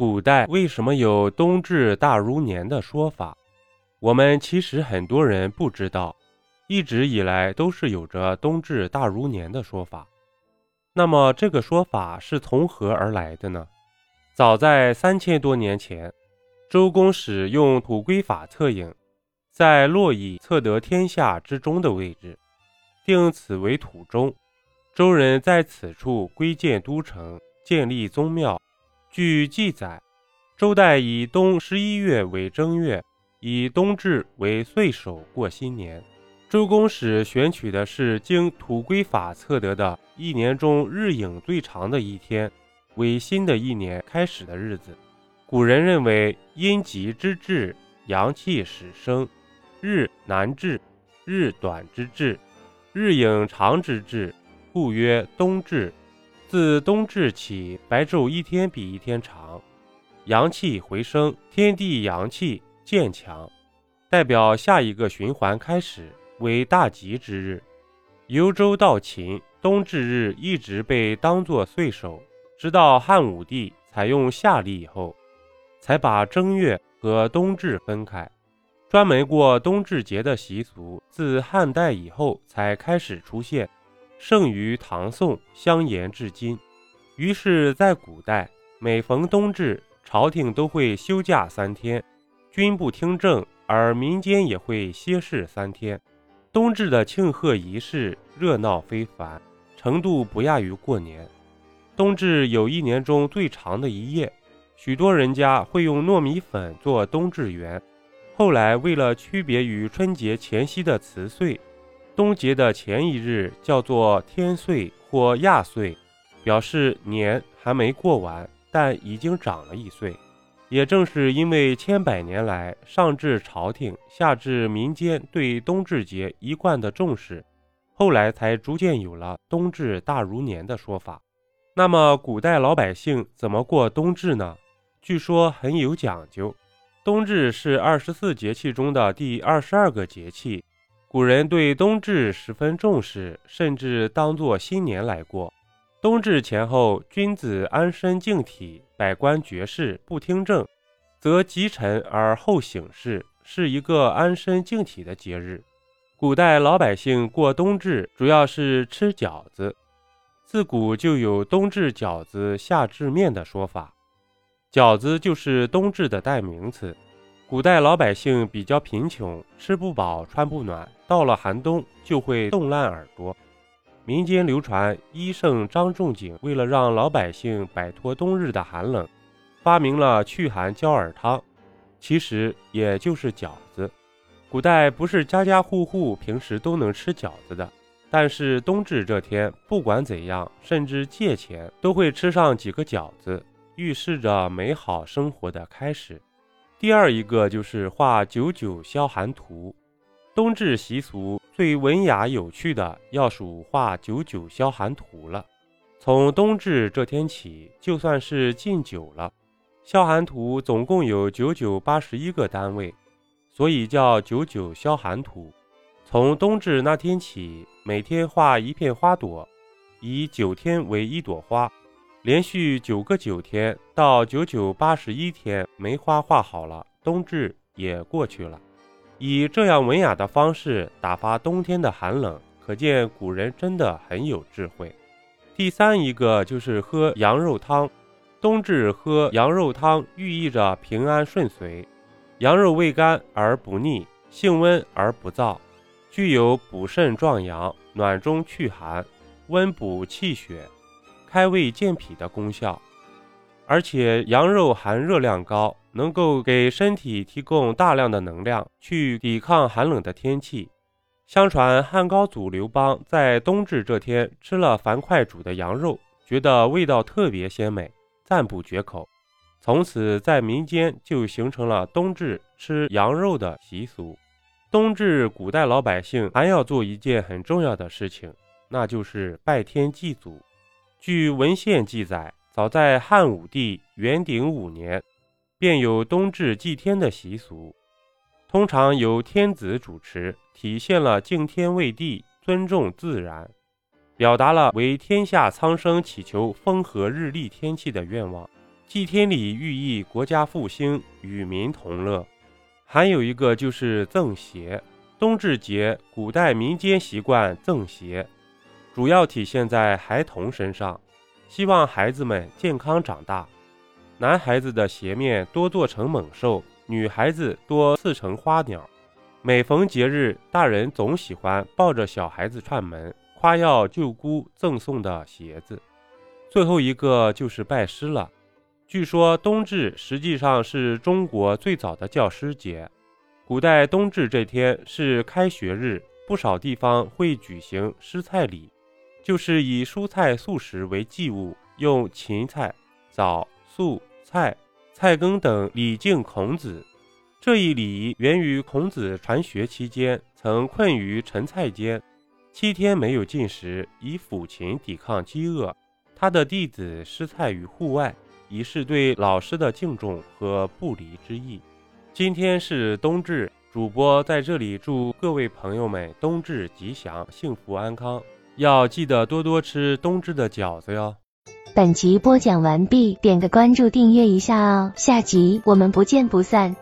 古代为什么有冬至大如年的说法？我们其实很多人不知道，一直以来都是有着冬至大如年的说法。那么这个说法是从何而来的呢？早在三千多年前，周公使用土龟法测影，在洛邑测得天下之中的位置，定此为土中。周人在此处归建都城，建立宗庙。据记载，周代以冬十一月为正月，以冬至为岁首过新年。周公使选取的是经土龟法测得的一年中日影最长的一天，为新的一年开始的日子。古人认为阴极之至，阳气始生；日难至，日短之至，日影长之至，故曰冬至。自冬至起，白昼一天比一天长，阳气回升，天地阳气渐强，代表下一个循环开始。为大吉之日，由周到秦，冬至日一直被当作岁首，直到汉武帝采用夏历以后，才把正月和冬至分开。专门过冬至节的习俗，自汉代以后才开始出现，盛于唐宋，相沿至今。于是，在古代，每逢冬至，朝廷都会休假三天，军部听政，而民间也会歇市三天。冬至的庆贺仪式热闹非凡，程度不亚于过年。冬至有一年中最长的一夜，许多人家会用糯米粉做冬至圆。后来为了区别于春节前夕的辞岁，冬节的前一日叫做天岁或亚岁，表示年还没过完，但已经长了一岁。也正是因为千百年来上至朝廷，下至民间对冬至节一贯的重视，后来才逐渐有了“冬至大如年”的说法。那么，古代老百姓怎么过冬至呢？据说很有讲究。冬至是二十四节气中的第二十二个节气，古人对冬至十分重视，甚至当作新年来过。冬至前后，君子安身静体，百官绝事不听政，则积臣而后省事，是一个安身静体的节日。古代老百姓过冬至，主要是吃饺子。自古就有“冬至饺子，夏至面”的说法，饺子就是冬至的代名词。古代老百姓比较贫穷，吃不饱，穿不暖，到了寒冬就会冻烂耳朵。民间流传，医圣张仲景为了让老百姓摆脱冬日的寒冷，发明了祛寒焦耳汤，其实也就是饺子。古代不是家家户户平时都能吃饺子的，但是冬至这天，不管怎样，甚至借钱都会吃上几个饺子，预示着美好生活的开始。第二一个就是画九九消寒图。冬至习俗最文雅有趣的，要数画九九消寒图了。从冬至这天起，就算是禁酒了。消寒图总共有九九八十一个单位，所以叫九九消寒图。从冬至那天起，每天画一片花朵，以九天为一朵花，连续九个九天，到九九八十一天，梅花画好了，冬至也过去了。以这样文雅的方式打发冬天的寒冷，可见古人真的很有智慧。第三一个就是喝羊肉汤，冬至喝羊肉汤寓意着平安顺遂。羊肉味甘而不腻，性温而不燥，具有补肾壮阳、暖中祛寒、温补气血、开胃健脾的功效。而且羊肉含热量高，能够给身体提供大量的能量，去抵抗寒冷的天气。相传汉高祖刘邦在冬至这天吃了樊哙煮的羊肉，觉得味道特别鲜美，赞不绝口。从此在民间就形成了冬至吃羊肉的习俗。冬至，古代老百姓还要做一件很重要的事情，那就是拜天祭祖。据文献记载。早在汉武帝元鼎五年，便有冬至祭天的习俗，通常由天子主持，体现了敬天畏地、尊重自然，表达了为天下苍生祈求风和日丽天气的愿望。祭天礼寓意国家复兴，与民同乐。还有一个就是赠鞋。冬至节，古代民间习惯赠鞋，主要体现在孩童身上，希望孩子们健康长大。男孩子的鞋面多做成猛兽，女孩子多刺成花鸟。每逢节日，大人总喜欢抱着小孩子串门，夸耀舅姑赠送的鞋子。最后一个就是拜师了。据说冬至实际上是中国最早的教师节。古代冬至这天是开学日，不少地方会举行师菜礼，就是以蔬菜素食为祭物，用芹菜、枣、素、菜、菜羹等礼敬孔子。这一礼仪源于孔子传学期间曾困于陈菜间，七天没有进食，以抚琴抵抗饥饿。他的弟子施菜于户外，以示对老师的敬重和不离之意。今天是冬至，主播在这里祝各位朋友们冬至吉祥、幸福安康，要记得多多吃冬至的饺子哟。本集播讲完毕，点个关注，订阅一下哦，下集我们不见不散。